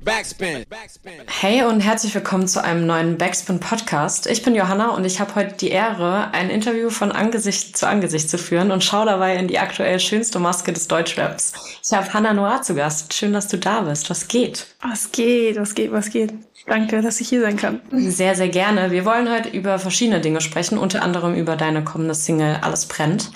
Backspin. Hey und herzlich willkommen zu einem neuen Backspin Podcast. Ich bin Johanna und ich habe heute die Ehre, ein Interview von Angesicht zu Angesicht zu führen und schaue dabei in die aktuell schönste Maske des Deutschraps. Ich habe Hannah Noir zu Gast. Schön, dass du da bist. Was geht? Was geht? Was geht? Was geht? Danke, dass ich hier sein kann. Sehr, sehr gerne. Wir wollen heute über verschiedene Dinge sprechen, unter anderem über deine kommende Single Alles brennt.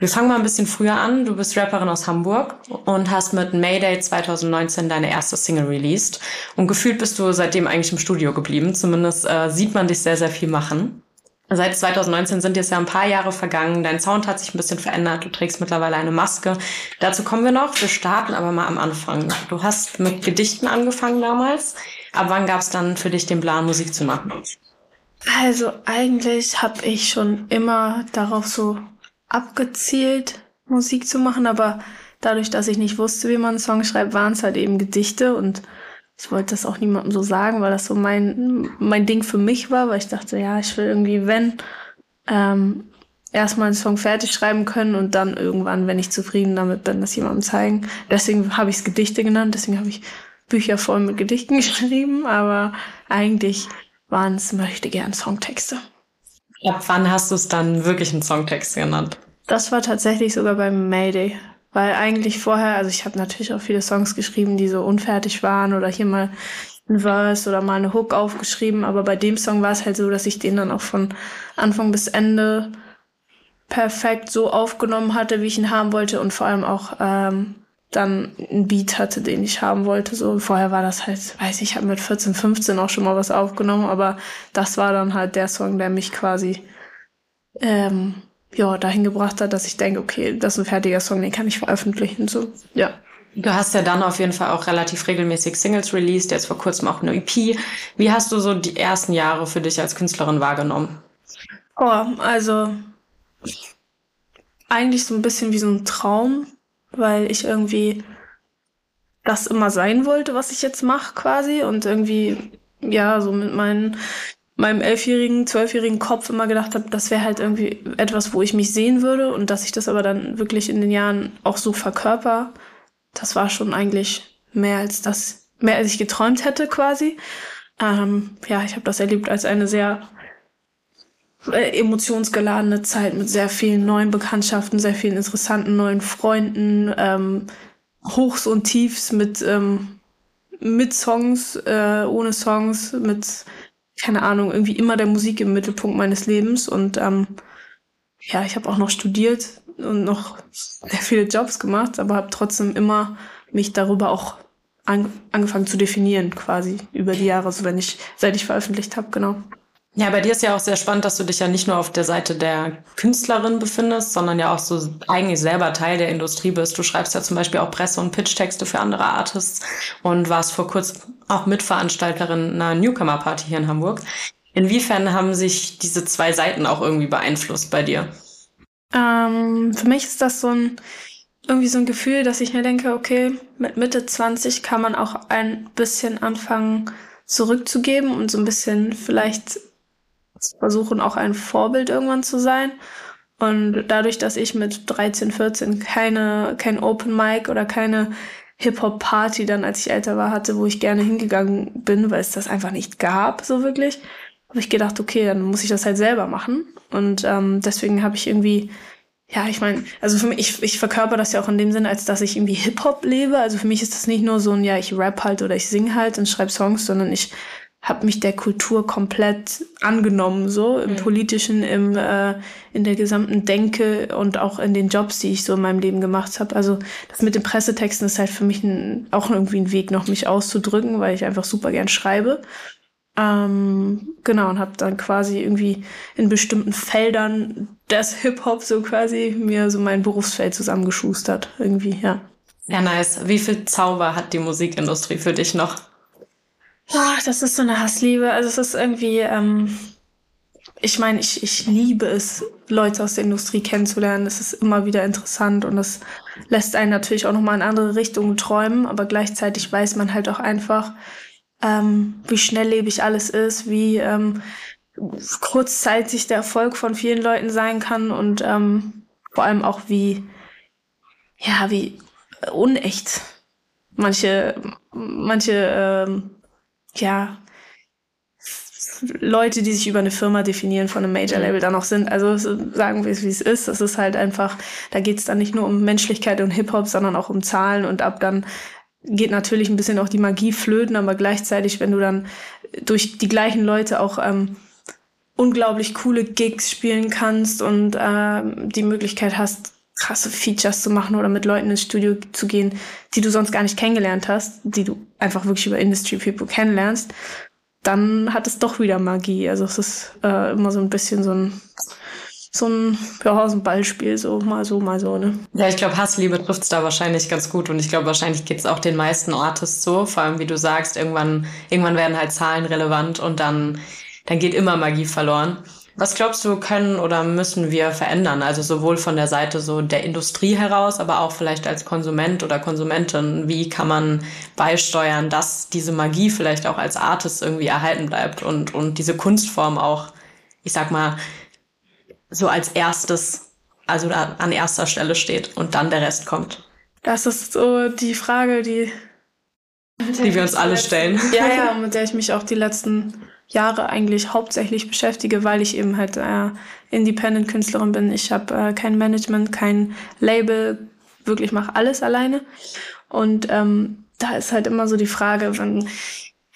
Wir fangen mal ein bisschen früher an. Du bist Rapperin aus Hamburg und hast mit Mayday 2019 deine erste Single released. Und gefühlt bist du seitdem eigentlich im Studio geblieben. Zumindest äh, sieht man dich sehr, sehr viel machen. Seit 2019 sind jetzt ja ein paar Jahre vergangen. Dein Sound hat sich ein bisschen verändert. Du trägst mittlerweile eine Maske. Dazu kommen wir noch. Wir starten aber mal am Anfang. Du hast mit Gedichten angefangen damals. Ab wann gab es dann für dich den Plan, Musik zu machen? Also eigentlich habe ich schon immer darauf so abgezielt, Musik zu machen, aber dadurch, dass ich nicht wusste, wie man einen Song schreibt, waren es halt eben Gedichte und ich wollte das auch niemandem so sagen, weil das so mein, mein Ding für mich war, weil ich dachte, ja, ich will irgendwie, wenn, ähm, erstmal einen Song fertig schreiben können und dann irgendwann, wenn ich zufrieden damit bin, das jemandem zeigen. Deswegen habe ich es Gedichte genannt, deswegen habe ich Bücher voll mit Gedichten geschrieben, aber eigentlich waren es möchte gern Songtexte. Ab wann hast du es dann wirklich einen Songtext genannt? Das war tatsächlich sogar beim Mayday. Weil eigentlich vorher, also ich habe natürlich auch viele Songs geschrieben, die so unfertig waren oder hier mal ein Verse oder mal eine Hook aufgeschrieben, aber bei dem Song war es halt so, dass ich den dann auch von Anfang bis Ende perfekt so aufgenommen hatte, wie ich ihn haben wollte und vor allem auch ähm, dann einen Beat hatte, den ich haben wollte. So vorher war das halt, weiß ich, ich habe mit 14, 15 auch schon mal was aufgenommen, aber das war dann halt der Song, der mich quasi ähm, ja dahin gebracht hat, dass ich denke, okay, das ist ein fertiger Song, den kann ich veröffentlichen. So ja. Du hast ja dann auf jeden Fall auch relativ regelmäßig Singles released, jetzt vor kurzem auch eine EP. Wie hast du so die ersten Jahre für dich als Künstlerin wahrgenommen? Oh, also eigentlich so ein bisschen wie so ein Traum weil ich irgendwie das immer sein wollte, was ich jetzt mache quasi und irgendwie ja so mit meinen meinem elfjährigen, zwölfjährigen Kopf immer gedacht habe, das wäre halt irgendwie etwas, wo ich mich sehen würde und dass ich das aber dann wirklich in den Jahren auch so verkörper, das war schon eigentlich mehr als das, mehr als ich geträumt hätte quasi. Ähm, ja, ich habe das erlebt als eine sehr äh, emotionsgeladene Zeit mit sehr vielen neuen Bekanntschaften, sehr vielen interessanten neuen Freunden, ähm, Hochs und Tiefs mit, ähm, mit Songs, äh, ohne Songs, mit, keine Ahnung, irgendwie immer der Musik im Mittelpunkt meines Lebens. Und ähm, ja, ich habe auch noch studiert und noch sehr viele Jobs gemacht, aber habe trotzdem immer mich darüber auch an, angefangen zu definieren, quasi über die Jahre, so wenn ich, seit ich veröffentlicht habe, genau. Ja, bei dir ist ja auch sehr spannend, dass du dich ja nicht nur auf der Seite der Künstlerin befindest, sondern ja auch so eigentlich selber Teil der Industrie bist. Du schreibst ja zum Beispiel auch Presse- und Pitch-Texte für andere Artists und warst vor kurzem auch Mitveranstalterin einer Newcomer-Party hier in Hamburg. Inwiefern haben sich diese zwei Seiten auch irgendwie beeinflusst bei dir? Ähm, für mich ist das so ein irgendwie so ein Gefühl, dass ich mir denke, okay, mit Mitte 20 kann man auch ein bisschen anfangen zurückzugeben und so ein bisschen vielleicht versuchen auch ein Vorbild irgendwann zu sein. Und dadurch, dass ich mit 13, 14 keine, kein Open Mic oder keine Hip-Hop-Party dann, als ich älter war, hatte, wo ich gerne hingegangen bin, weil es das einfach nicht gab, so wirklich, habe ich gedacht, okay, dann muss ich das halt selber machen. Und ähm, deswegen habe ich irgendwie, ja, ich meine, also für mich, ich, ich verkörper das ja auch in dem Sinne, als dass ich irgendwie Hip-Hop lebe. Also für mich ist das nicht nur so ein, ja, ich rap halt oder ich sing halt und schreibe Songs, sondern ich habe mich der Kultur komplett angenommen, so im mhm. politischen, im äh, in der gesamten Denke und auch in den Jobs, die ich so in meinem Leben gemacht habe. Also das mit den Pressetexten ist halt für mich ein, auch irgendwie ein Weg, noch mich auszudrücken, weil ich einfach super gern schreibe. Ähm, genau und habe dann quasi irgendwie in bestimmten Feldern des Hip Hop so quasi mir so mein Berufsfeld zusammengeschustert irgendwie, ja. Ja, nice. Wie viel Zauber hat die Musikindustrie für dich noch? Boah, das ist so eine Hassliebe. Also es ist irgendwie, ähm, ich meine, ich, ich liebe es, Leute aus der Industrie kennenzulernen. Es ist immer wieder interessant und das lässt einen natürlich auch nochmal in andere Richtungen träumen, aber gleichzeitig weiß man halt auch einfach, ähm, wie schnelllebig alles ist, wie ähm, kurzzeitig der Erfolg von vielen Leuten sein kann und ähm, vor allem auch wie, ja, wie unecht manche, manche, ähm, ja, Leute, die sich über eine Firma definieren, von einem Major-Label mhm. dann auch sind. Also sagen wir es, wie es ist. Das ist halt einfach, da geht es dann nicht nur um Menschlichkeit und Hip-Hop, sondern auch um Zahlen und ab dann geht natürlich ein bisschen auch die Magie flöten, aber gleichzeitig, wenn du dann durch die gleichen Leute auch ähm, unglaublich coole Gigs spielen kannst und ähm, die Möglichkeit hast, krasse Features zu machen oder mit Leuten ins Studio zu gehen, die du sonst gar nicht kennengelernt hast, die du einfach wirklich über Industry People kennenlernst, dann hat es doch wieder Magie. Also es ist äh, immer so ein bisschen so ein so ein, ja, so ein Ballspiel, so mal so, mal so, ne? Ja, ich glaube, Hassliebe trifft's da wahrscheinlich ganz gut und ich glaube, wahrscheinlich geht's auch den meisten Artists so, vor allem wie du sagst, irgendwann, irgendwann werden halt Zahlen relevant und dann, dann geht immer Magie verloren. Was glaubst du, können oder müssen wir verändern? Also sowohl von der Seite so der Industrie heraus, aber auch vielleicht als Konsument oder Konsumentin. Wie kann man beisteuern, dass diese Magie vielleicht auch als Artist irgendwie erhalten bleibt und, und diese Kunstform auch, ich sag mal, so als erstes, also an erster Stelle steht und dann der Rest kommt? Das ist so die Frage, die, die wir uns alle stellen. Ja, ja, mit der ich mich auch die letzten Jahre eigentlich hauptsächlich beschäftige, weil ich eben halt äh, Independent-Künstlerin bin. Ich habe äh, kein Management, kein Label, wirklich mache alles alleine. Und ähm, da ist halt immer so die Frage, wenn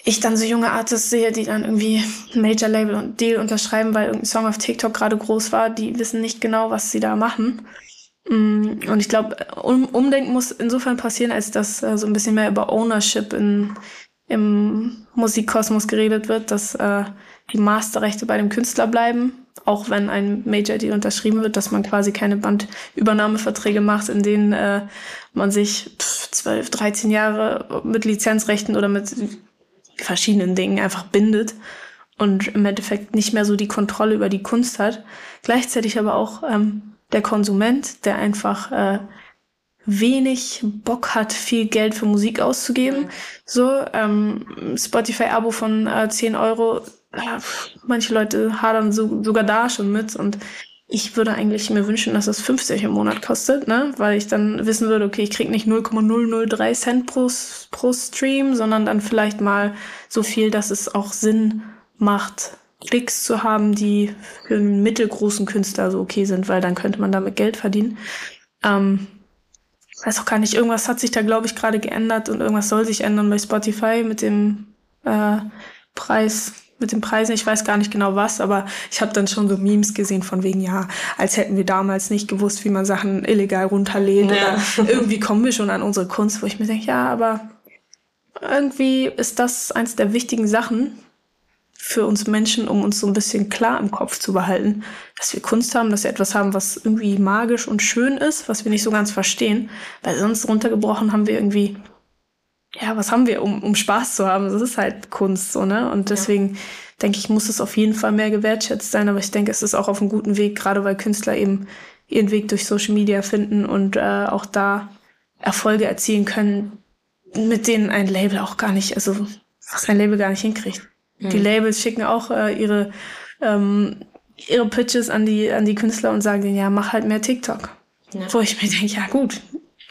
ich dann so junge Artists sehe, die dann irgendwie ein Major-Label und Deal unterschreiben, weil irgendein Song auf TikTok gerade groß war, die wissen nicht genau, was sie da machen. Mm, und ich glaube, um, Umdenken muss insofern passieren, als dass äh, so ein bisschen mehr über Ownership in, im Musikkosmos geredet wird, dass äh, die Masterrechte bei dem Künstler bleiben, auch wenn ein Major Deal unterschrieben wird, dass man quasi keine Bandübernahmeverträge macht, in denen äh, man sich pff, 12, 13 Jahre mit Lizenzrechten oder mit verschiedenen Dingen einfach bindet und im Endeffekt nicht mehr so die Kontrolle über die Kunst hat. Gleichzeitig aber auch ähm, der Konsument, der einfach äh, wenig Bock hat, viel Geld für Musik auszugeben. So, ähm, Spotify-Abo von äh, 10 Euro, äh, manche Leute hadern so, sogar da schon mit und ich würde eigentlich mir wünschen, dass es 50 im Monat kostet, ne? Weil ich dann wissen würde, okay, ich krieg nicht 0,003 Cent pro, pro Stream, sondern dann vielleicht mal so viel, dass es auch Sinn macht, Klicks zu haben, die für einen mittelgroßen Künstler so okay sind, weil dann könnte man damit Geld verdienen. Ähm, weiß auch gar nicht, irgendwas hat sich da, glaube ich, gerade geändert und irgendwas soll sich ändern bei Spotify mit dem äh, Preis mit den Preisen. Ich weiß gar nicht genau was, aber ich habe dann schon so Memes gesehen von wegen, ja, als hätten wir damals nicht gewusst, wie man Sachen illegal runterlädt ja. oder irgendwie kommen wir schon an unsere Kunst, wo ich mir denke, ja, aber irgendwie ist das eins der wichtigen Sachen für uns Menschen, um uns so ein bisschen klar im Kopf zu behalten, dass wir Kunst haben, dass wir etwas haben, was irgendwie magisch und schön ist, was wir nicht so ganz verstehen, weil sonst runtergebrochen haben wir irgendwie ja, was haben wir, um, um Spaß zu haben? Das ist halt Kunst, so, ne? Und deswegen ja. denke ich, muss es auf jeden Fall mehr gewertschätzt sein. Aber ich denke, es ist auch auf einem guten Weg, gerade weil Künstler eben ihren Weg durch Social Media finden und äh, auch da Erfolge erzielen können, mit denen ein Label auch gar nicht, also was ein Label gar nicht hinkriegt. Mhm. Die Labels schicken auch äh, ihre ähm, ihre Pitches an die an die Künstler und sagen denen, ja, mach halt mehr TikTok. Ja. Wo ich mir denke, ja gut,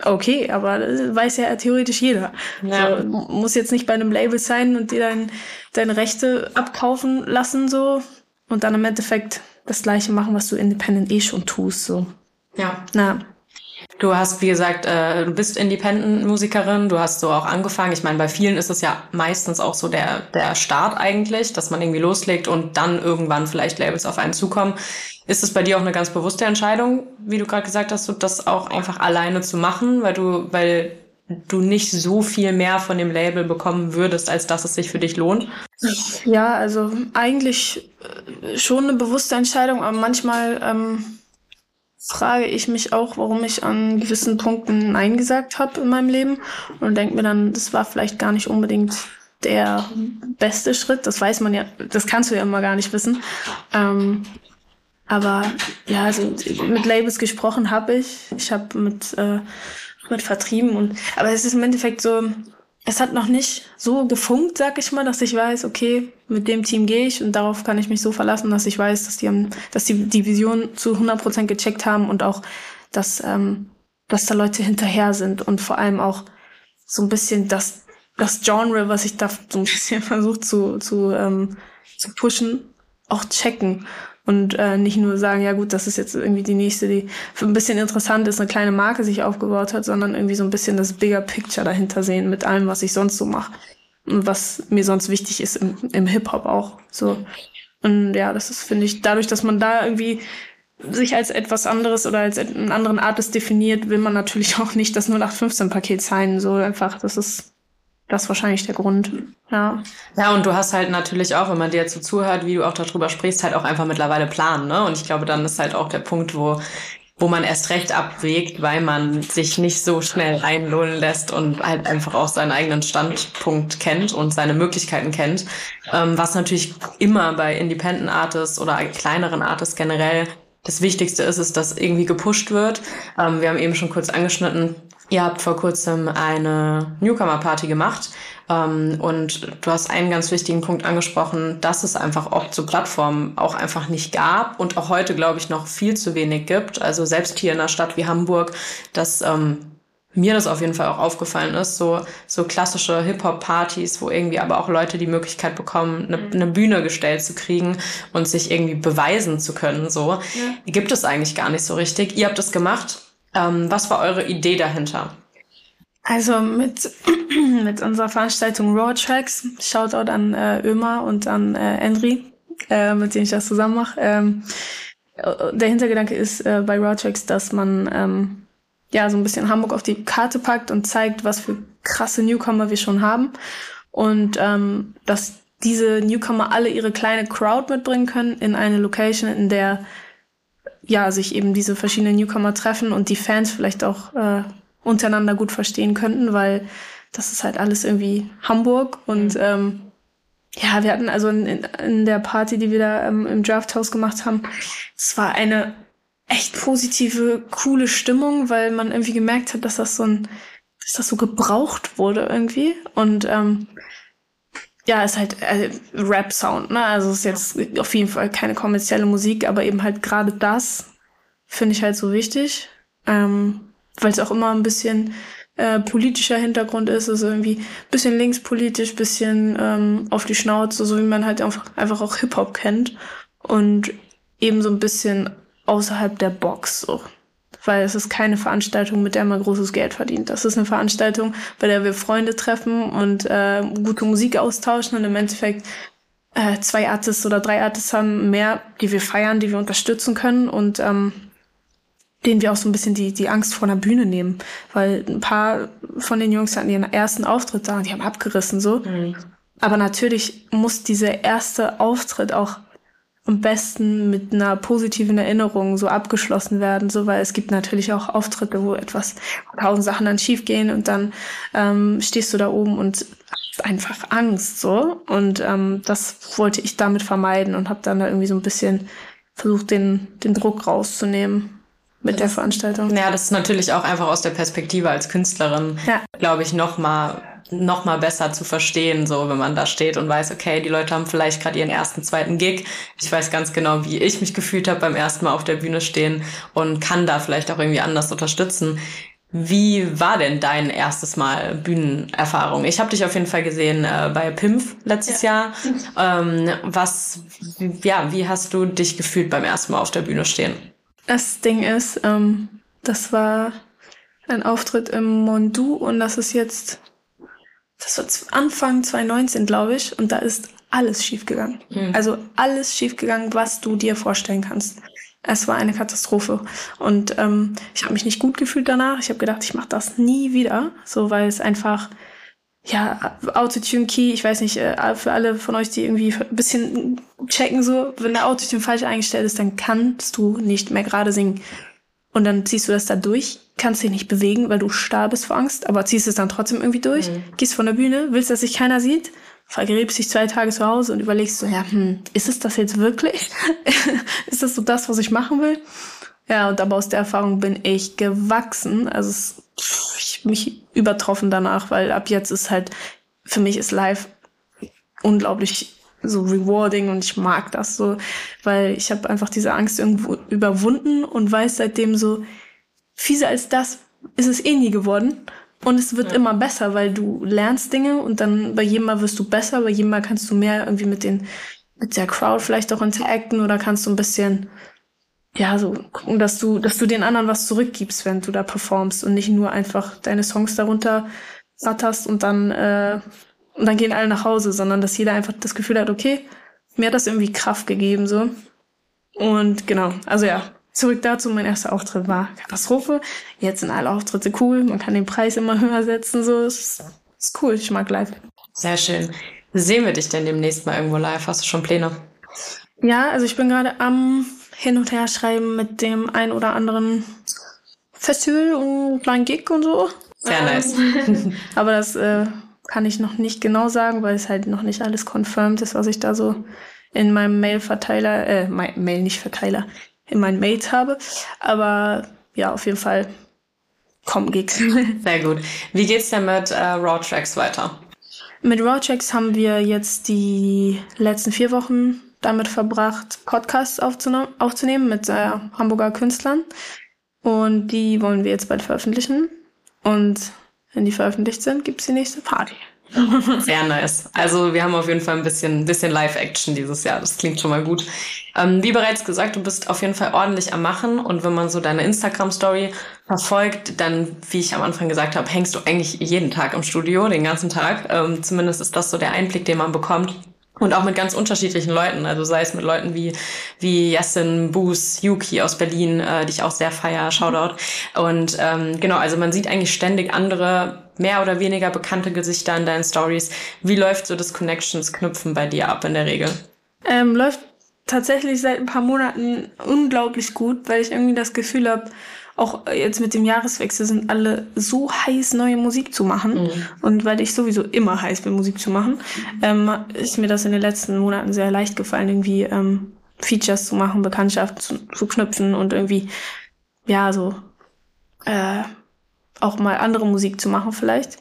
Okay, aber das weiß ja theoretisch jeder. Ja. So, muss jetzt nicht bei einem Label sein und dir dein, deine Rechte abkaufen lassen so und dann im Endeffekt das gleiche machen, was du independent eh schon tust. So. Ja. Na. Du hast, wie gesagt, äh, du bist Independent-Musikerin, du hast so auch angefangen. Ich meine, bei vielen ist es ja meistens auch so der, der Start eigentlich, dass man irgendwie loslegt und dann irgendwann vielleicht Labels auf einen zukommen. Ist es bei dir auch eine ganz bewusste Entscheidung, wie du gerade gesagt hast, das auch einfach alleine zu machen, weil du, weil du nicht so viel mehr von dem Label bekommen würdest, als dass es sich für dich lohnt? Ja, also eigentlich äh, schon eine bewusste Entscheidung, aber manchmal ähm, frage ich mich auch, warum ich an gewissen Punkten Nein gesagt habe in meinem Leben und denke mir dann, das war vielleicht gar nicht unbedingt der beste Schritt. Das weiß man ja, das kannst du ja immer gar nicht wissen. Ähm, aber ja, also mit Labels gesprochen habe ich. Ich habe mit, äh, mit vertrieben und aber es ist im Endeffekt so, es hat noch nicht so gefunkt, sag ich mal, dass ich weiß, okay, mit dem Team gehe ich und darauf kann ich mich so verlassen, dass ich weiß, dass die haben, dass die die Vision zu 100 Prozent gecheckt haben und auch, dass, ähm, dass da Leute hinterher sind und vor allem auch so ein bisschen das, das Genre, was ich da so ein bisschen versucht zu, zu, ähm, zu pushen, auch checken. Und äh, nicht nur sagen, ja gut, das ist jetzt irgendwie die nächste, die für ein bisschen interessant ist, eine kleine Marke sich aufgebaut hat, sondern irgendwie so ein bisschen das Bigger Picture dahinter sehen mit allem, was ich sonst so mache. Und was mir sonst wichtig ist im, im Hip-Hop auch. So. Und ja, das ist, finde ich, dadurch, dass man da irgendwie sich als etwas anderes oder als einen anderen Artist definiert, will man natürlich auch nicht das 0815-Paket sein. So einfach, das ist das ist wahrscheinlich der Grund. Ja. Ja, und du hast halt natürlich auch, wenn man dir jetzt so zuhört, wie du auch darüber sprichst, halt auch einfach mittlerweile Plan, ne? Und ich glaube, dann ist halt auch der Punkt, wo wo man erst recht abwägt, weil man sich nicht so schnell einlohnen lässt und halt einfach auch seinen eigenen Standpunkt kennt und seine Möglichkeiten kennt. Ähm, was natürlich immer bei Independent Artists oder kleineren Artists generell das Wichtigste ist, ist, dass irgendwie gepusht wird. Ähm, wir haben eben schon kurz angeschnitten, Ihr habt vor kurzem eine Newcomer-Party gemacht ähm, und du hast einen ganz wichtigen Punkt angesprochen, dass es einfach oft so Plattformen auch einfach nicht gab und auch heute, glaube ich, noch viel zu wenig gibt. Also selbst hier in einer Stadt wie Hamburg, dass ähm, mir das auf jeden Fall auch aufgefallen ist, so, so klassische Hip-Hop-Partys, wo irgendwie aber auch Leute die Möglichkeit bekommen, eine, eine Bühne gestellt zu kriegen und sich irgendwie beweisen zu können, so. Ja. Gibt es eigentlich gar nicht so richtig. Ihr habt es gemacht ähm, was war eure Idee dahinter? Also mit, mit unserer Veranstaltung Raw Tracks, Shoutout an äh, Ömer und an äh, Henry, äh, mit denen ich das zusammen mache. Ähm, der Hintergedanke ist äh, bei Raw Tracks, dass man ähm, ja so ein bisschen Hamburg auf die Karte packt und zeigt, was für krasse Newcomer wir schon haben. Und ähm, dass diese Newcomer alle ihre kleine Crowd mitbringen können in eine Location, in der ja, sich eben diese verschiedenen Newcomer treffen und die Fans vielleicht auch äh, untereinander gut verstehen könnten, weil das ist halt alles irgendwie Hamburg und mhm. ähm, ja, wir hatten also in, in der Party, die wir da ähm, im Drafthaus gemacht haben, es war eine echt positive, coole Stimmung, weil man irgendwie gemerkt hat, dass das so ein, dass das so gebraucht wurde irgendwie und ähm, ja, ist halt äh, Rap-Sound, ne? Also ist jetzt auf jeden Fall keine kommerzielle Musik, aber eben halt gerade das finde ich halt so wichtig, ähm, weil es auch immer ein bisschen äh, politischer Hintergrund ist, also irgendwie bisschen linkspolitisch, bisschen ähm, auf die Schnauze, so wie man halt einfach, einfach auch Hip-Hop kennt und eben so ein bisschen außerhalb der Box, so weil es ist keine Veranstaltung, mit der man großes Geld verdient. Das ist eine Veranstaltung, bei der wir Freunde treffen und äh, gute Musik austauschen und im Endeffekt äh, zwei Artists oder drei Artists haben mehr, die wir feiern, die wir unterstützen können und ähm, denen wir auch so ein bisschen die, die Angst vor einer Bühne nehmen. Weil ein paar von den Jungs hatten ihren ersten Auftritt da und die haben abgerissen so. Mhm. Aber natürlich muss dieser erste Auftritt auch am besten mit einer positiven Erinnerung so abgeschlossen werden, so weil es gibt natürlich auch Auftritte, wo etwas tausend Sachen dann schief gehen und dann ähm, stehst du da oben und hast einfach Angst so und ähm, das wollte ich damit vermeiden und habe dann da irgendwie so ein bisschen versucht den den Druck rauszunehmen mit das, der Veranstaltung. Ja, das ist natürlich auch einfach aus der Perspektive als Künstlerin, ja. glaube ich, noch mal noch mal besser zu verstehen, so wenn man da steht und weiß, okay, die Leute haben vielleicht gerade ihren ersten, zweiten Gig. Ich weiß ganz genau, wie ich mich gefühlt habe beim ersten Mal auf der Bühne stehen und kann da vielleicht auch irgendwie anders unterstützen. Wie war denn dein erstes Mal Bühnenerfahrung? Ich habe dich auf jeden Fall gesehen äh, bei PIMF letztes ja. Jahr. Ähm, was, ja, wie hast du dich gefühlt beim ersten Mal auf der Bühne stehen? Das Ding ist, ähm, das war ein Auftritt im Mondu und das ist jetzt das war Anfang 2019, glaube ich, und da ist alles schiefgegangen. Mhm. Also alles schiefgegangen, was du dir vorstellen kannst. Es war eine Katastrophe. Und ähm, ich habe mich nicht gut gefühlt danach. Ich habe gedacht, ich mache das nie wieder. So, weil es einfach, ja, Autotune Key, ich weiß nicht, äh, für alle von euch, die irgendwie ein bisschen checken, so, wenn der Autotune falsch eingestellt ist, dann kannst du nicht mehr gerade singen. Und dann ziehst du das da durch kannst dich nicht bewegen, weil du starr bist vor Angst, aber ziehst es dann trotzdem irgendwie durch, mhm. gehst von der Bühne, willst, dass sich keiner sieht, vergräbst dich zwei Tage zu Hause und überlegst so, ja, hm, ist es das jetzt wirklich? ist das so das, was ich machen will? Ja, und aber aus der Erfahrung bin ich gewachsen. Also es, ich mich übertroffen danach, weil ab jetzt ist halt, für mich ist live unglaublich so rewarding und ich mag das so, weil ich habe einfach diese Angst irgendwo überwunden und weiß seitdem so, fieser als das ist es eh nie geworden. Und es wird ja. immer besser, weil du lernst Dinge und dann bei jedem Mal wirst du besser, bei jedem Mal kannst du mehr irgendwie mit den, mit der Crowd vielleicht auch interacten oder kannst du ein bisschen, ja, so gucken, dass du, dass du den anderen was zurückgibst, wenn du da performst und nicht nur einfach deine Songs darunter ratterst und dann, äh, und dann gehen alle nach Hause, sondern dass jeder einfach das Gefühl hat, okay, mir hat das irgendwie Kraft gegeben, so. Und genau, also ja, zurück dazu, mein erster Auftritt war Katastrophe. Jetzt sind alle Auftritte cool, man kann den Preis immer höher setzen, so. Ist, ist cool, ich mag live. Sehr schön. Sehen wir dich denn demnächst mal irgendwo live? Hast du schon Pläne? Ja, also ich bin gerade am Hin- und Herschreiben mit dem ein oder anderen Festival und kleinen Gig und so. Sehr nice. Aber das äh, kann ich noch nicht genau sagen, weil es halt noch nicht alles confirmed ist, was ich da so in meinem Mail-Verteiler, äh, Mail nicht Verteiler, in meinen Mails habe. Aber ja, auf jeden Fall kommen Gigs. Sehr gut. Wie geht's denn mit äh, Raw Tracks weiter? Mit Raw Tracks haben wir jetzt die letzten vier Wochen damit verbracht, Podcasts aufzunehmen mit äh, Hamburger Künstlern. Und die wollen wir jetzt bald veröffentlichen. Und wenn die veröffentlicht sind, gibt's die nächste Party. Sehr nice. Also wir haben auf jeden Fall ein bisschen, bisschen Live-Action dieses Jahr. Das klingt schon mal gut. Ähm, wie bereits gesagt, du bist auf jeden Fall ordentlich am Machen und wenn man so deine Instagram-Story verfolgt, dann, wie ich am Anfang gesagt habe, hängst du eigentlich jeden Tag im Studio, den ganzen Tag. Ähm, zumindest ist das so der Einblick, den man bekommt. Und auch mit ganz unterschiedlichen Leuten, also sei es mit Leuten wie, wie Yasin, Boos, Yuki aus Berlin, äh, die ich auch sehr feier, Shoutout. Und ähm, genau, also man sieht eigentlich ständig andere, mehr oder weniger bekannte Gesichter in deinen Stories. Wie läuft so das Connections-Knüpfen bei dir ab in der Regel? Ähm, läuft tatsächlich seit ein paar Monaten unglaublich gut, weil ich irgendwie das Gefühl habe, auch jetzt mit dem Jahreswechsel sind alle so heiß, neue Musik zu machen. Mhm. Und weil ich sowieso immer heiß bin, Musik zu machen, ähm, ist mir das in den letzten Monaten sehr leicht gefallen, irgendwie ähm, Features zu machen, Bekanntschaften zu, zu knüpfen und irgendwie, ja, so äh, auch mal andere Musik zu machen vielleicht.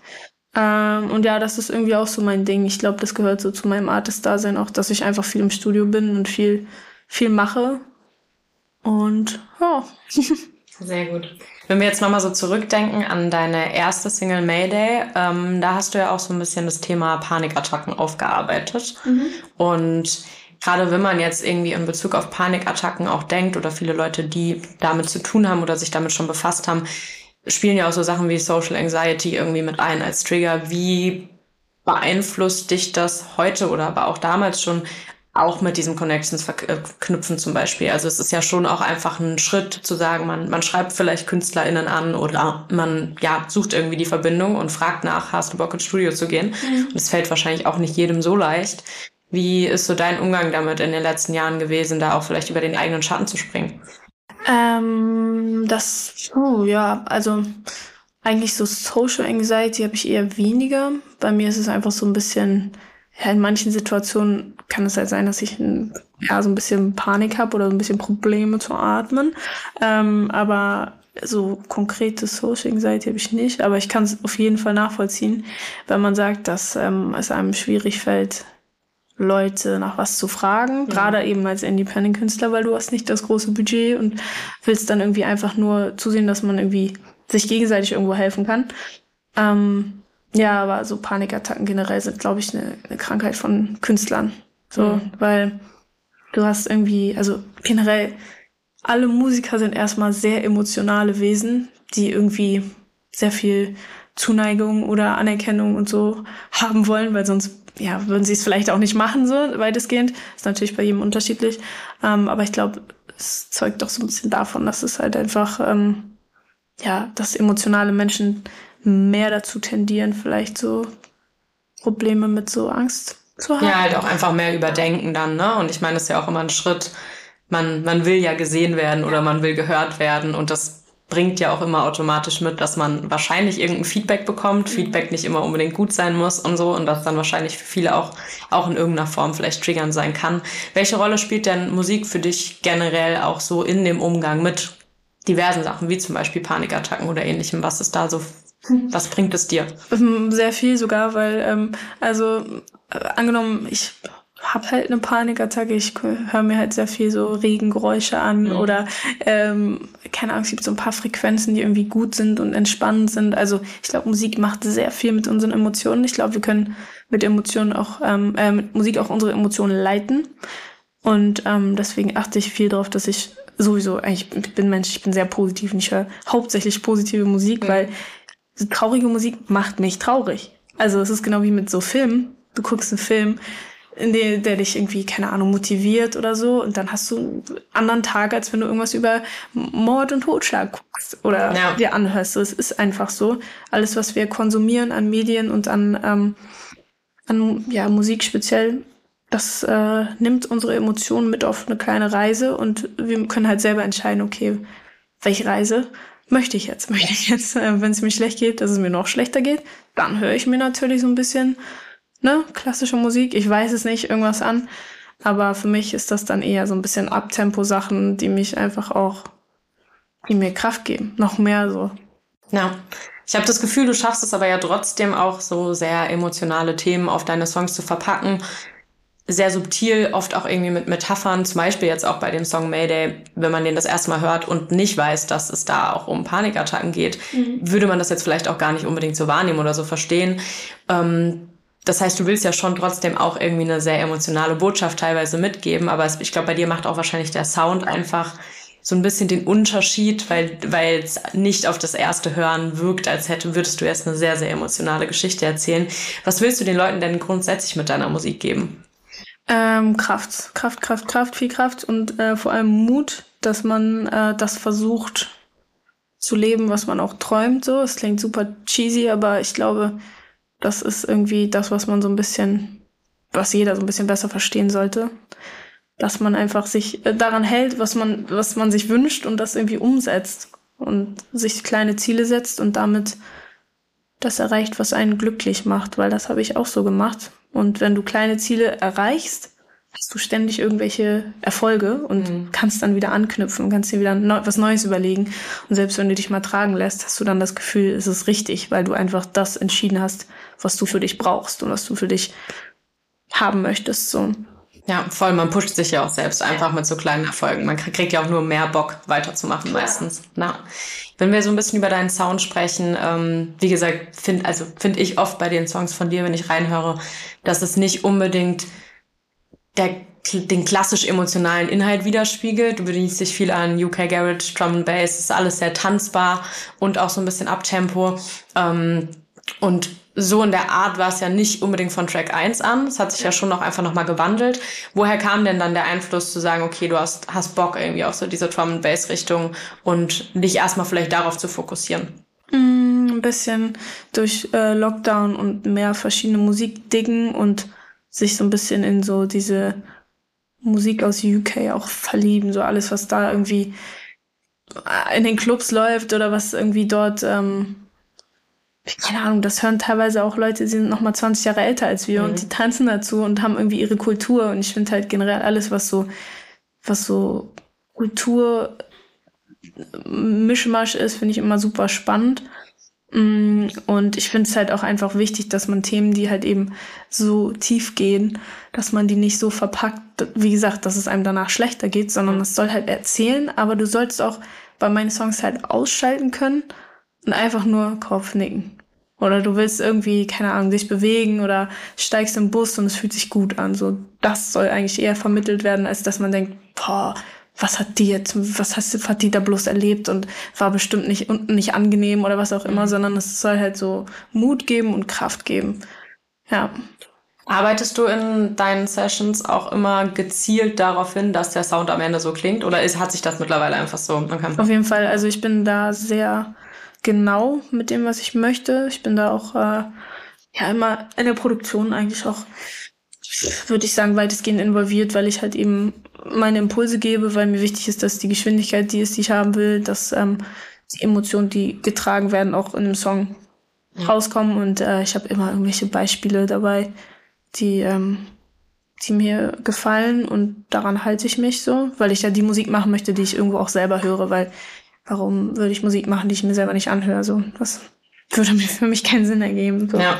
Ähm, und ja, das ist irgendwie auch so mein Ding. Ich glaube, das gehört so zu meinem Artist-Dasein auch, dass ich einfach viel im Studio bin und viel, viel mache. Und ja. Sehr gut. Wenn wir jetzt nochmal so zurückdenken an deine erste Single Mayday, ähm, da hast du ja auch so ein bisschen das Thema Panikattacken aufgearbeitet. Mhm. Und gerade wenn man jetzt irgendwie in Bezug auf Panikattacken auch denkt oder viele Leute, die damit zu tun haben oder sich damit schon befasst haben, spielen ja auch so Sachen wie Social Anxiety irgendwie mit ein als Trigger. Wie beeinflusst dich das heute oder aber auch damals schon auch mit diesen Connections verknüpfen zum Beispiel. Also es ist ja schon auch einfach ein Schritt zu sagen, man, man schreibt vielleicht KünstlerInnen an oder man ja, sucht irgendwie die Verbindung und fragt nach, hast du Bock ins Studio zu gehen? Mhm. Und es fällt wahrscheinlich auch nicht jedem so leicht. Wie ist so dein Umgang damit in den letzten Jahren gewesen, da auch vielleicht über den eigenen Schatten zu springen? Ähm, das, oh, ja, also eigentlich so Social Anxiety habe ich eher weniger. Bei mir ist es einfach so ein bisschen, ja, in manchen Situationen kann es halt sein, dass ich ein, ja, so ein bisschen Panik habe oder so ein bisschen Probleme zu atmen. Ähm, aber so konkrete Social Anxiety habe ich nicht. Aber ich kann es auf jeden Fall nachvollziehen, wenn man sagt, dass ähm, es einem schwierig fällt, Leute nach was zu fragen, ja. gerade eben als Independent-Künstler, weil du hast nicht das große Budget und willst dann irgendwie einfach nur zusehen, dass man irgendwie sich gegenseitig irgendwo helfen kann. Ähm, ja, aber so Panikattacken generell sind, glaube ich, eine, eine Krankheit von Künstlern. So, mhm. weil du hast irgendwie, also generell, alle Musiker sind erstmal sehr emotionale Wesen, die irgendwie sehr viel Zuneigung oder Anerkennung und so haben wollen, weil sonst ja, würden sie es vielleicht auch nicht machen, so weitestgehend. Ist natürlich bei jedem unterschiedlich. Ähm, aber ich glaube, es zeugt doch so ein bisschen davon, dass es halt einfach, ähm, ja, dass emotionale Menschen mehr dazu tendieren, vielleicht so Probleme mit so Angst zu haben. Ja, halt auch einfach mehr überdenken dann, ne? Und ich meine, das ist ja auch immer ein Schritt. Man, man will ja gesehen werden oder man will gehört werden und das bringt ja auch immer automatisch mit, dass man wahrscheinlich irgendein Feedback bekommt, mhm. Feedback nicht immer unbedingt gut sein muss und so und das dann wahrscheinlich für viele auch, auch in irgendeiner Form vielleicht triggern sein kann. Welche Rolle spielt denn Musik für dich generell auch so in dem Umgang mit diversen Sachen, wie zum Beispiel Panikattacken oder ähnlichem? Was ist da so was bringt es dir? Ähm, sehr viel sogar, weil, ähm, also äh, angenommen, ich hab halt eine Panikattacke. Ich höre mir halt sehr viel so Regengeräusche an mhm. oder ähm, keine Ahnung, es gibt so ein paar Frequenzen, die irgendwie gut sind und entspannend sind. Also ich glaube, Musik macht sehr viel mit unseren Emotionen. Ich glaube, wir können mit Emotionen auch, ähm, äh, mit Musik auch unsere Emotionen leiten. Und ähm, deswegen achte ich viel darauf, dass ich sowieso, eigentlich, ich bin Mensch, ich bin sehr positiv und ich höre hauptsächlich positive Musik, mhm. weil traurige Musik macht mich traurig. Also es ist genau wie mit so Filmen. Du guckst einen Film, in der, der dich irgendwie, keine Ahnung, motiviert oder so. Und dann hast du einen anderen Tag, als wenn du irgendwas über Mord und Totschlag guckst oder ja. dir anhörst. Es ist einfach so. Alles, was wir konsumieren an Medien und an, ähm, an ja, Musik speziell, das äh, nimmt unsere Emotionen mit auf eine kleine Reise und wir können halt selber entscheiden, okay, welche Reise möchte ich jetzt? Möchte ich jetzt, äh, wenn es mir schlecht geht, dass es mir noch schlechter geht? Dann höre ich mir natürlich so ein bisschen ne, klassische Musik. Ich weiß es nicht, irgendwas an. Aber für mich ist das dann eher so ein bisschen Abtempo-Sachen, die mich einfach auch, die mir Kraft geben. Noch mehr so. Ja. Ich habe das Gefühl, du schaffst es aber ja trotzdem auch so sehr emotionale Themen auf deine Songs zu verpacken. Sehr subtil, oft auch irgendwie mit Metaphern, zum Beispiel jetzt auch bei dem Song Mayday, wenn man den das erste Mal hört und nicht weiß, dass es da auch um Panikattacken geht, mhm. würde man das jetzt vielleicht auch gar nicht unbedingt so wahrnehmen oder so verstehen. Ähm, das heißt, du willst ja schon trotzdem auch irgendwie eine sehr emotionale Botschaft teilweise mitgeben, aber ich glaube, bei dir macht auch wahrscheinlich der Sound einfach so ein bisschen den Unterschied, weil weil es nicht auf das erste Hören wirkt, als hätte würdest du erst eine sehr sehr emotionale Geschichte erzählen. Was willst du den Leuten denn grundsätzlich mit deiner Musik geben? Ähm, Kraft, Kraft, Kraft, Kraft, viel Kraft und äh, vor allem Mut, dass man äh, das versucht zu leben, was man auch träumt. So, es klingt super cheesy, aber ich glaube, das ist irgendwie das, was man so ein bisschen, was jeder so ein bisschen besser verstehen sollte. Dass man einfach sich äh, daran hält, was man, was man sich wünscht und das irgendwie umsetzt und sich kleine Ziele setzt und damit das erreicht, was einen glücklich macht, weil das habe ich auch so gemacht. Und wenn du kleine Ziele erreichst, hast du ständig irgendwelche Erfolge und mhm. kannst dann wieder anknüpfen und kannst dir wieder neu, was Neues überlegen. Und selbst wenn du dich mal tragen lässt, hast du dann das Gefühl, es ist richtig, weil du einfach das entschieden hast, was du für dich brauchst und was du für dich haben möchtest. So. Ja, voll. Man pusht sich ja auch selbst einfach mit so kleinen Erfolgen. Man kriegt ja auch nur mehr Bock, weiterzumachen meistens. Na, wenn wir so ein bisschen über deinen Sound sprechen, ähm, wie gesagt, finde also finde ich oft bei den Songs von dir, wenn ich reinhöre, dass es nicht unbedingt der den klassisch emotionalen Inhalt widerspiegelt. Du bedienst dich viel an UK Garage, Drum and Bass, ist alles sehr tanzbar und auch so ein bisschen Abtempo. Ähm, und so in der Art war es ja nicht unbedingt von Track 1 an. Es hat sich ja schon noch einfach nochmal gewandelt. Woher kam denn dann der Einfluss zu sagen, okay, du hast, hast Bock irgendwie auf so diese Drum and Bass Richtung und dich erstmal vielleicht darauf zu fokussieren? Mm, ein bisschen durch äh, Lockdown und mehr verschiedene Musik diggen und sich so ein bisschen in so diese Musik aus UK auch verlieben, so alles, was da irgendwie in den Clubs läuft oder was irgendwie dort, ähm, keine Ahnung, das hören teilweise auch Leute, die sind noch mal 20 Jahre älter als wir mhm. und die tanzen dazu und haben irgendwie ihre Kultur und ich finde halt generell alles, was so, was so Kultur Mischmasch ist, finde ich immer super spannend. Mm, und ich finde es halt auch einfach wichtig, dass man Themen, die halt eben so tief gehen, dass man die nicht so verpackt, wie gesagt, dass es einem danach schlechter geht, sondern es soll halt erzählen, aber du sollst auch bei meinen Songs halt ausschalten können und einfach nur Kopf nicken. Oder du willst irgendwie, keine Ahnung, dich bewegen oder steigst im Bus und es fühlt sich gut an. So, das soll eigentlich eher vermittelt werden, als dass man denkt, boah, was hat die jetzt, was hast, hat die da bloß erlebt und war bestimmt nicht, nicht angenehm oder was auch immer, mhm. sondern es soll halt so Mut geben und Kraft geben. Ja. Arbeitest du in deinen Sessions auch immer gezielt darauf hin, dass der Sound am Ende so klingt? Oder ist, hat sich das mittlerweile einfach so? Auf jeden Fall. Also ich bin da sehr genau mit dem, was ich möchte. Ich bin da auch äh, ja immer in der Produktion eigentlich auch würde ich sagen, weitestgehend involviert, weil ich halt eben meine Impulse gebe, weil mir wichtig ist, dass die Geschwindigkeit die ist, die ich haben will, dass ähm, die Emotionen, die getragen werden, auch in dem Song ja. rauskommen. Und äh, ich habe immer irgendwelche Beispiele dabei, die, ähm, die mir gefallen und daran halte ich mich so, weil ich ja die Musik machen möchte, die ich irgendwo auch selber höre, weil warum würde ich Musik machen, die ich mir selber nicht anhöre? So, das würde mir für mich keinen Sinn ergeben. So. Ja.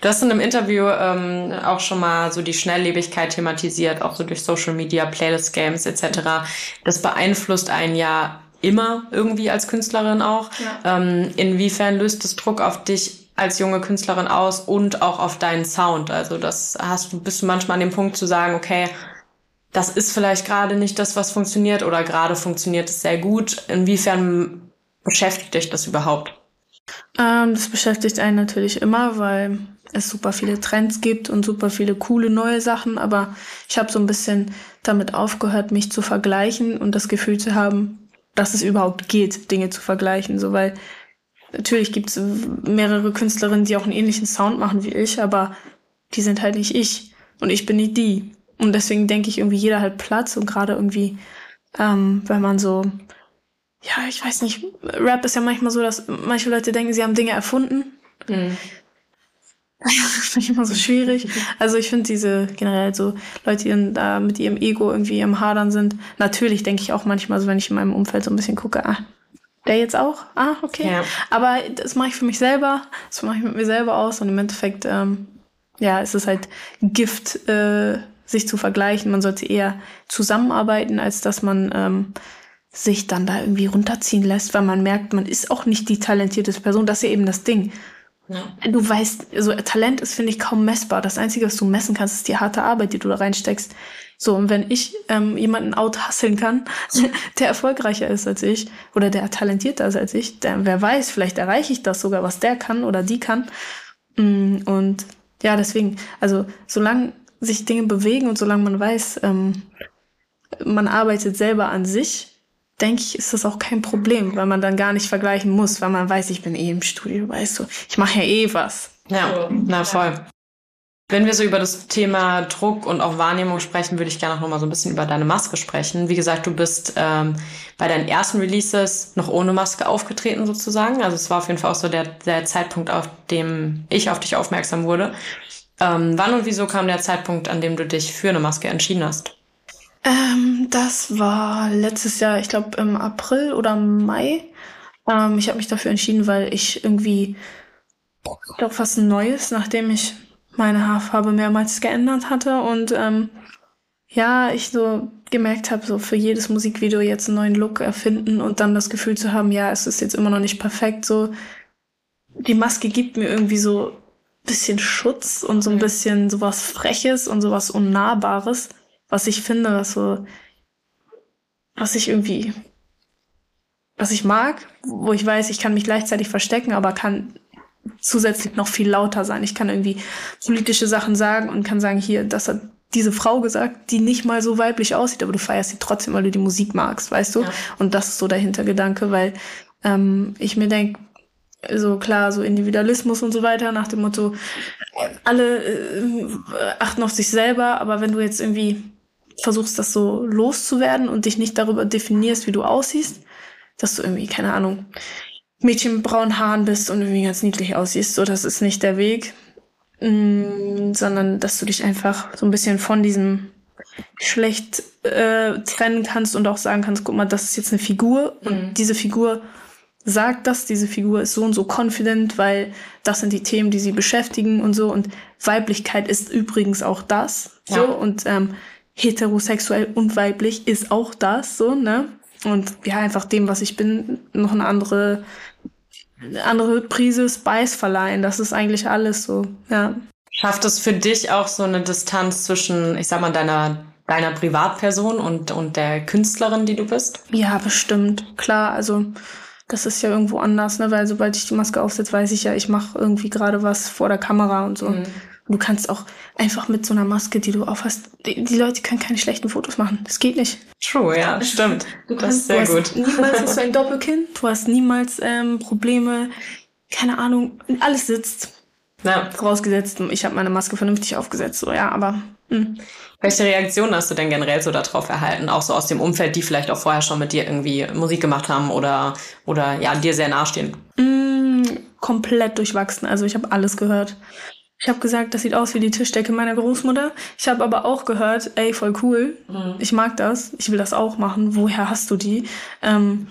Du hast in einem Interview ähm, auch schon mal so die Schnelllebigkeit thematisiert, auch so durch Social Media, Playlist Games etc. Das beeinflusst einen ja immer irgendwie als Künstlerin auch. Ja. Ähm, inwiefern löst es Druck auf dich als junge Künstlerin aus und auch auf deinen Sound? Also das hast du, bist du manchmal an dem Punkt zu sagen, okay, das ist vielleicht gerade nicht das, was funktioniert oder gerade funktioniert es sehr gut. Inwiefern beschäftigt dich das überhaupt? Ähm, das beschäftigt einen natürlich immer, weil es super viele Trends gibt und super viele coole neue Sachen, aber ich habe so ein bisschen damit aufgehört, mich zu vergleichen und das Gefühl zu haben, dass es überhaupt geht, Dinge zu vergleichen, so weil natürlich gibt es mehrere Künstlerinnen, die auch einen ähnlichen Sound machen wie ich, aber die sind halt nicht ich und ich bin nicht die und deswegen denke ich irgendwie jeder hat Platz und gerade irgendwie, ähm, wenn man so ja, ich weiß nicht, Rap ist ja manchmal so, dass manche Leute denken, sie haben Dinge erfunden. Mhm. das ich immer so schwierig. Also ich finde diese generell so Leute, die da mit ihrem Ego irgendwie im Hadern sind. Natürlich denke ich auch manchmal so, wenn ich in meinem Umfeld so ein bisschen gucke, ah, der jetzt auch? Ah, okay. Ja. Aber das mache ich für mich selber. Das mache ich mit mir selber aus. Und im Endeffekt, ähm, ja, es ist halt Gift, äh, sich zu vergleichen. Man sollte eher zusammenarbeiten, als dass man ähm, sich dann da irgendwie runterziehen lässt, weil man merkt, man ist auch nicht die talentierteste Person. Das ist ja eben das Ding. Ja. Du weißt, also Talent ist, finde ich, kaum messbar. Das Einzige, was du messen kannst, ist die harte Arbeit, die du da reinsteckst. So, und wenn ich ähm, jemanden outhusseln kann, der erfolgreicher ist als ich oder der talentierter ist als ich, der, wer weiß, vielleicht erreiche ich das sogar, was der kann oder die kann. Mm, und ja, deswegen, also solange sich Dinge bewegen und solange man weiß, ähm, man arbeitet selber an sich, denke ich, ist das auch kein Problem, weil man dann gar nicht vergleichen muss, weil man weiß, ich bin eh im Studio, weißt du, ich mache ja eh was. Ja, na voll. Wenn wir so über das Thema Druck und auch Wahrnehmung sprechen, würde ich gerne noch mal so ein bisschen über deine Maske sprechen. Wie gesagt, du bist ähm, bei deinen ersten Releases noch ohne Maske aufgetreten sozusagen. Also es war auf jeden Fall auch so der, der Zeitpunkt, auf dem ich auf dich aufmerksam wurde. Ähm, wann und wieso kam der Zeitpunkt, an dem du dich für eine Maske entschieden hast? Ähm, das war letztes Jahr, ich glaube im April oder Mai. Ähm, ich habe mich dafür entschieden, weil ich irgendwie doch was Neues, nachdem ich meine Haarfarbe mehrmals geändert hatte und ähm, ja, ich so gemerkt habe, so für jedes Musikvideo jetzt einen neuen Look erfinden und dann das Gefühl zu haben, ja, es ist jetzt immer noch nicht perfekt. So die Maske gibt mir irgendwie so bisschen Schutz und so ein bisschen sowas Freches und sowas Unnahbares was ich finde, was so, was ich irgendwie, was ich mag, wo ich weiß, ich kann mich gleichzeitig verstecken, aber kann zusätzlich noch viel lauter sein. Ich kann irgendwie politische Sachen sagen und kann sagen, hier, das hat diese Frau gesagt, die nicht mal so weiblich aussieht, aber du feierst sie trotzdem, weil du die Musik magst, weißt du? Ja. Und das ist so der Hintergedanke, weil ähm, ich mir denke, so klar, so Individualismus und so weiter, nach dem Motto, alle äh, achten auf sich selber, aber wenn du jetzt irgendwie versuchst, das so loszuwerden und dich nicht darüber definierst, wie du aussiehst, dass du irgendwie, keine Ahnung, Mädchen mit braunen Haaren bist und irgendwie ganz niedlich aussiehst. So, das ist nicht der Weg. Mm, sondern dass du dich einfach so ein bisschen von diesem Geschlecht äh, trennen kannst und auch sagen kannst, guck mal, das ist jetzt eine Figur und mhm. diese Figur sagt das, diese Figur ist so und so confident, weil das sind die Themen, die sie beschäftigen und so und Weiblichkeit ist übrigens auch das. Ja. So und ähm, heterosexuell und weiblich ist auch das so, ne? Und ja, einfach dem, was ich bin, noch eine andere, eine andere Prise Spice verleihen. Das ist eigentlich alles so, ja. Schafft es für dich auch so eine Distanz zwischen, ich sag mal, deiner, deiner Privatperson und, und der Künstlerin, die du bist? Ja, bestimmt. Klar, also das ist ja irgendwo anders, ne? Weil sobald ich die Maske aufsetze, weiß ich ja, ich mache irgendwie gerade was vor der Kamera und so. Mhm. Und du kannst auch einfach mit so einer Maske, die du aufhast, die, die Leute können keine schlechten Fotos machen. Das geht nicht. True, ja, stimmt. Du das ist sehr gut. Niemals hast du ein Doppelkinn. Du hast niemals ähm, Probleme. Keine Ahnung, alles sitzt. Ja. Vorausgesetzt, ich habe meine Maske vernünftig aufgesetzt, so ja, aber. Mh. Welche Reaktionen hast du denn generell so darauf erhalten? Auch so aus dem Umfeld, die vielleicht auch vorher schon mit dir irgendwie Musik gemacht haben oder, oder ja, dir sehr nahestehen? Mm, komplett durchwachsen. Also ich habe alles gehört. Ich habe gesagt, das sieht aus wie die Tischdecke meiner Großmutter. Ich habe aber auch gehört, ey, voll cool. Mhm. Ich mag das. Ich will das auch machen. Woher hast du die? Ähm,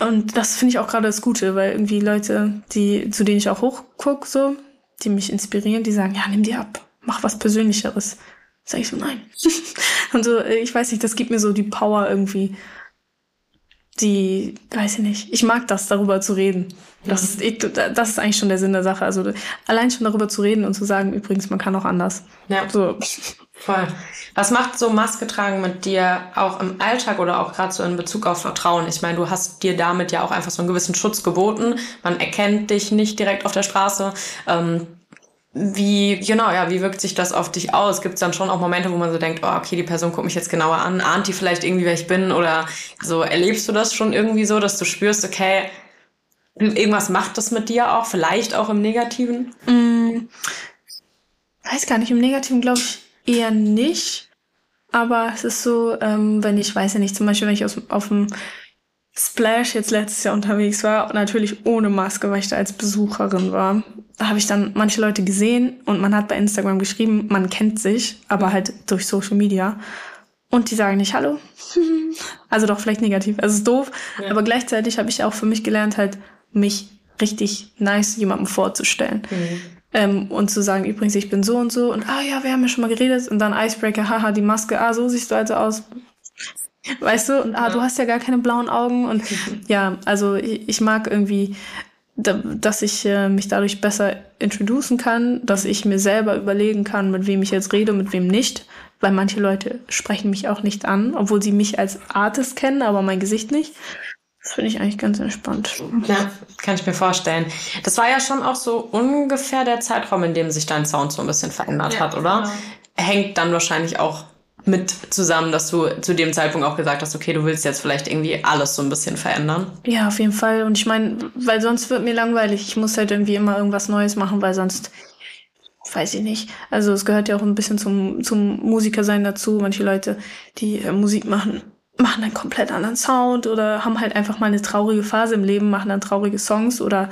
und das finde ich auch gerade das Gute, weil irgendwie Leute, die, zu denen ich auch hochguck, so, die mich inspirieren, die sagen, ja, nimm die ab, mach was Persönlicheres. Sag ich so, nein. und so, äh, ich weiß nicht, das gibt mir so die Power irgendwie, die, weiß ich nicht, ich mag das, darüber zu reden. Das ist, ich, das ist eigentlich schon der Sinn der Sache. Also allein schon darüber zu reden und zu sagen, übrigens, man kann auch anders. Ja. So. Voll. Was macht so Maske tragen mit dir auch im Alltag oder auch gerade so in Bezug auf Vertrauen? Ich meine, du hast dir damit ja auch einfach so einen gewissen Schutz geboten. Man erkennt dich nicht direkt auf der Straße. Ähm, wie, genau, ja, wie wirkt sich das auf dich aus? Gibt es dann schon auch Momente, wo man so denkt, oh, okay, die Person guckt mich jetzt genauer an, ahnt die vielleicht irgendwie, wer ich bin? Oder so erlebst du das schon irgendwie so, dass du spürst, okay, irgendwas macht das mit dir auch, vielleicht auch im Negativen? Mm, weiß gar nicht, im Negativen glaube ich eher nicht. Aber es ist so, ähm, wenn ich, weiß ja nicht, zum Beispiel, wenn ich aus, auf dem Splash jetzt letztes Jahr unterwegs war, natürlich ohne Maske, weil ich da als Besucherin war, da habe ich dann manche Leute gesehen und man hat bei Instagram geschrieben, man kennt sich, aber halt durch Social Media. Und die sagen nicht Hallo. also doch vielleicht negativ. Also es ist doof. Ja. Aber gleichzeitig habe ich auch für mich gelernt, halt mich richtig nice jemandem vorzustellen. Mhm. Ähm, und zu sagen, übrigens, ich bin so und so und ah ja, wir haben ja schon mal geredet und dann Icebreaker, haha, die Maske, ah, so siehst du also aus. Weißt du, und ah, du hast ja gar keine blauen Augen und ja, also ich, ich mag irgendwie, dass ich äh, mich dadurch besser introducen kann, dass ich mir selber überlegen kann, mit wem ich jetzt rede und mit wem nicht, weil manche Leute sprechen mich auch nicht an, obwohl sie mich als Artist kennen, aber mein Gesicht nicht. Das finde ich eigentlich ganz entspannt. Ja, kann ich mir vorstellen. Das war ja schon auch so ungefähr der Zeitraum, in dem sich dein Sound so ein bisschen verändert ja, hat, oder? Genau. Hängt dann wahrscheinlich auch mit zusammen, dass du zu dem Zeitpunkt auch gesagt hast, okay, du willst jetzt vielleicht irgendwie alles so ein bisschen verändern. Ja, auf jeden Fall. Und ich meine, weil sonst wird mir langweilig. Ich muss halt irgendwie immer irgendwas Neues machen, weil sonst weiß ich nicht. Also es gehört ja auch ein bisschen zum, zum Musikersein dazu. Manche Leute, die äh, Musik machen, machen einen komplett anderen Sound oder haben halt einfach mal eine traurige Phase im Leben, machen dann traurige Songs oder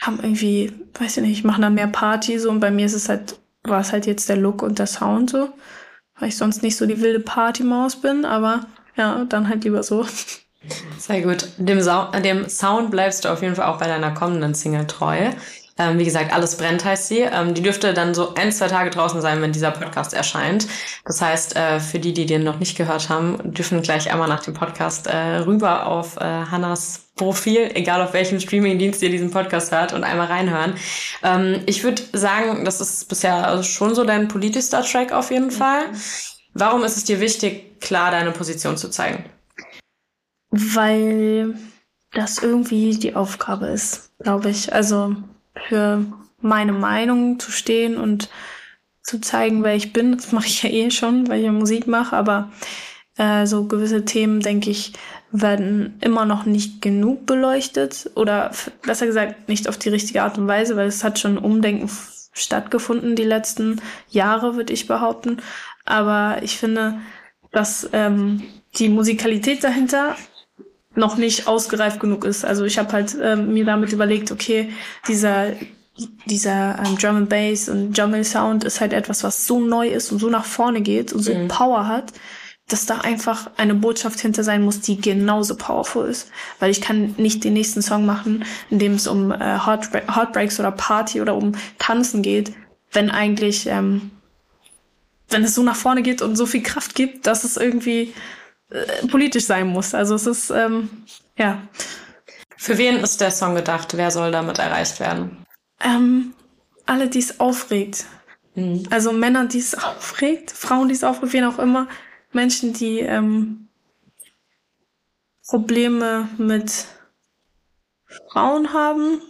haben irgendwie, weiß ich nicht, machen dann mehr Party so und bei mir ist es halt, war es halt jetzt der Look und der Sound so, weil ich sonst nicht so die wilde Partymaus bin, aber ja, dann halt lieber so. Sehr gut. Dem, Sa dem Sound bleibst du auf jeden Fall auch bei deiner kommenden Single treu. Ähm, wie gesagt, alles brennt heißt sie. Ähm, die dürfte dann so ein, zwei Tage draußen sein, wenn dieser Podcast erscheint. Das heißt, äh, für die, die den noch nicht gehört haben, dürfen gleich einmal nach dem Podcast äh, rüber auf äh, Hannas Profil, egal auf welchem Streamingdienst ihr diesen Podcast hört und einmal reinhören. Ähm, ich würde sagen, das ist bisher schon so dein politischster Track auf jeden Fall. Warum ist es dir wichtig, klar deine Position zu zeigen? Weil das irgendwie die Aufgabe ist, glaube ich. Also für meine Meinung zu stehen und zu zeigen, wer ich bin. Das mache ich ja eh schon, weil ich ja Musik mache, aber äh, so gewisse Themen, denke ich, werden immer noch nicht genug beleuchtet oder besser gesagt nicht auf die richtige Art und Weise, weil es hat schon Umdenken stattgefunden die letzten Jahre, würde ich behaupten. Aber ich finde, dass ähm, die Musikalität dahinter noch nicht ausgereift genug ist. Also ich habe halt ähm, mir damit überlegt, okay, dieser dieser ähm, Drum and Bass und Jungle Sound ist halt etwas, was so neu ist und so nach vorne geht und so mhm. Power hat, dass da einfach eine Botschaft hinter sein muss, die genauso powerful ist. Weil ich kann nicht den nächsten Song machen, in dem es um äh, Heartbreaks oder Party oder um Tanzen geht, wenn eigentlich, ähm, wenn es so nach vorne geht und so viel Kraft gibt, dass es irgendwie äh, politisch sein muss. Also es ist, ähm, ja. Für wen ist der Song gedacht? Wer soll damit erreicht werden? Ähm, alle, die es aufregt. Mhm. Also Männer, die es aufregt, Frauen, die es aufregt, wen auch immer. Menschen, die ähm, Probleme mit Frauen haben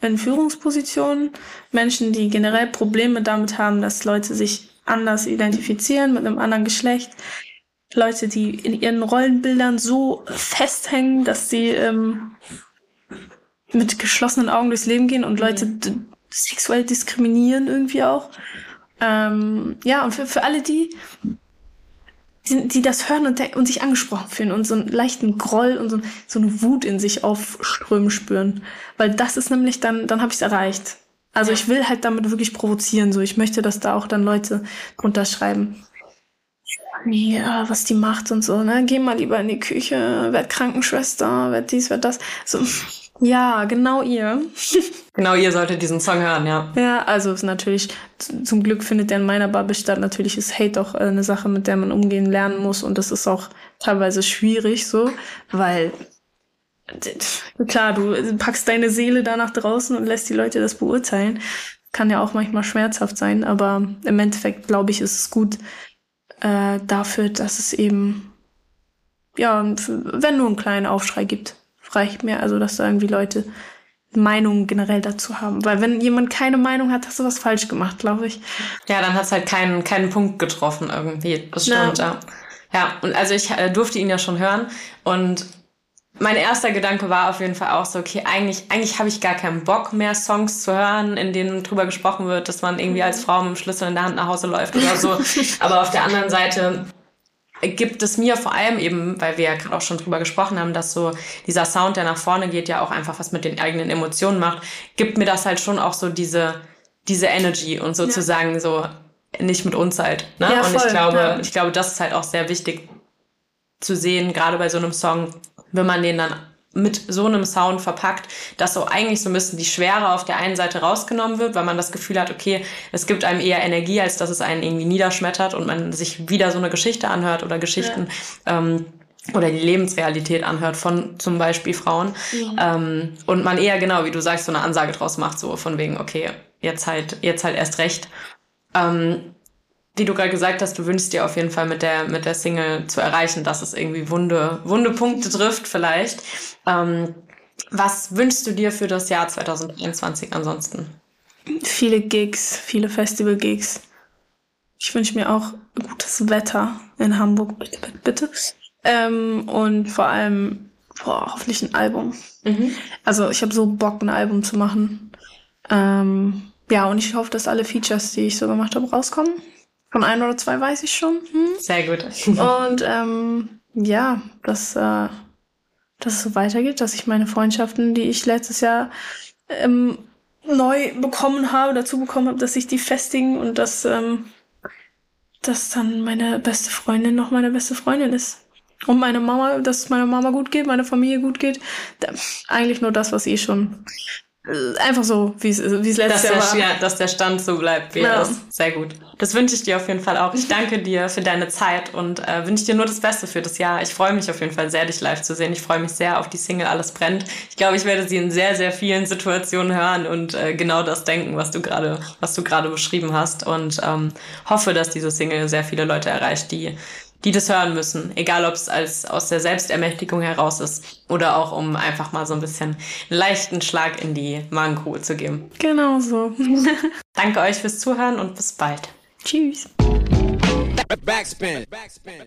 in Führungspositionen. Menschen, die generell Probleme damit haben, dass Leute sich anders identifizieren mit einem anderen Geschlecht. Leute, die in ihren Rollenbildern so festhängen, dass sie ähm, mit geschlossenen Augen durchs Leben gehen und Leute mhm. sexuell diskriminieren irgendwie auch. Ähm, ja, und für, für alle die, die, die das hören und, und sich angesprochen fühlen und so einen leichten Groll und so, so eine Wut in sich aufströmen spüren. Weil das ist nämlich dann, dann habe ich es erreicht. Also ja. ich will halt damit wirklich provozieren. So, ich möchte, dass da auch dann Leute drunter schreiben nee, was die macht und so, ne? Geh mal lieber in die Küche, werd Krankenschwester, werd dies, werd das. So, Ja, genau ihr. genau ihr solltet diesen Song hören, ja. Ja, also ist natürlich, zum Glück findet der in meiner Bubble statt. Natürlich ist Hate auch äh, eine Sache, mit der man umgehen lernen muss und das ist auch teilweise schwierig so, weil klar, du packst deine Seele da nach draußen und lässt die Leute das beurteilen. Kann ja auch manchmal schmerzhaft sein, aber im Endeffekt glaube ich, ist es gut äh, dafür, dass es eben ja, wenn nur einen kleinen Aufschrei gibt reicht mir. Also, dass da irgendwie Leute Meinungen generell dazu haben. Weil wenn jemand keine Meinung hat, hast du was falsch gemacht, glaube ich. Ja, dann hat es halt keinen, keinen Punkt getroffen irgendwie. Das stimmt, ja. ja. Ja, und also ich äh, durfte ihn ja schon hören und mein erster Gedanke war auf jeden Fall auch so, okay, eigentlich, eigentlich habe ich gar keinen Bock mehr, Songs zu hören, in denen drüber gesprochen wird, dass man irgendwie als Frau mit dem Schlüssel in der Hand nach Hause läuft oder so. Aber auf der anderen Seite gibt es mir vor allem eben, weil wir ja gerade auch schon drüber gesprochen haben, dass so dieser Sound, der nach vorne geht, ja auch einfach was mit den eigenen Emotionen macht, gibt mir das halt schon auch so diese, diese Energy und sozusagen ja. so nicht mit uns halt. Ne? Ja, und ich glaube, ja. ich glaube, das ist halt auch sehr wichtig zu sehen, gerade bei so einem Song, wenn man den dann mit so einem Sound verpackt, dass so eigentlich so ein bisschen die Schwere auf der einen Seite rausgenommen wird, weil man das Gefühl hat, okay, es gibt einem eher Energie, als dass es einen irgendwie niederschmettert und man sich wieder so eine Geschichte anhört oder Geschichten ja. ähm, oder die Lebensrealität anhört von zum Beispiel Frauen. Ja. Ähm, und man eher genau, wie du sagst, so eine Ansage draus macht, so von wegen, okay, jetzt halt, jetzt halt erst recht. Ähm, wie du gerade gesagt hast, du wünschst dir auf jeden Fall mit der, mit der Single zu erreichen, dass es irgendwie wunde, wunde Punkte trifft vielleicht. Ähm, was wünschst du dir für das Jahr 2021 ansonsten? Viele Gigs, viele Festival-Gigs. Ich wünsche mir auch gutes Wetter in Hamburg, bitte. Ähm, und vor allem, boah, hoffentlich ein Album. Mhm. Also ich habe so Bock, ein Album zu machen. Ähm, ja, und ich hoffe, dass alle Features, die ich so gemacht habe, rauskommen. Von ein oder zwei weiß ich schon. Hm? Sehr gut. Und ähm, ja, dass, äh, dass es so weitergeht, dass ich meine Freundschaften, die ich letztes Jahr ähm, neu bekommen habe, dazu bekommen habe, dass ich die festigen und dass, ähm, dass dann meine beste Freundin noch meine beste Freundin ist. Und meine Mama, dass es meiner Mama gut geht, meiner Familie gut geht. Eigentlich nur das, was eh schon einfach so, wie es letztes Jahr war. Ja, dass der Stand so bleibt, wie er ist. Sehr gut. Das wünsche ich dir auf jeden Fall auch. Ich danke dir für deine Zeit und äh, wünsche dir nur das Beste für das Jahr. Ich freue mich auf jeden Fall sehr, dich live zu sehen. Ich freue mich sehr auf die Single Alles brennt. Ich glaube, ich werde sie in sehr, sehr vielen Situationen hören und äh, genau das denken, was du gerade, was du gerade beschrieben hast und ähm, hoffe, dass diese Single sehr viele Leute erreicht, die die das hören müssen. Egal, ob es als aus der Selbstermächtigung heraus ist oder auch um einfach mal so ein bisschen einen leichten Schlag in die Magengrube zu geben. Genau so. Danke euch fürs Zuhören und bis bald. Tschüss. Backspin. Backspin.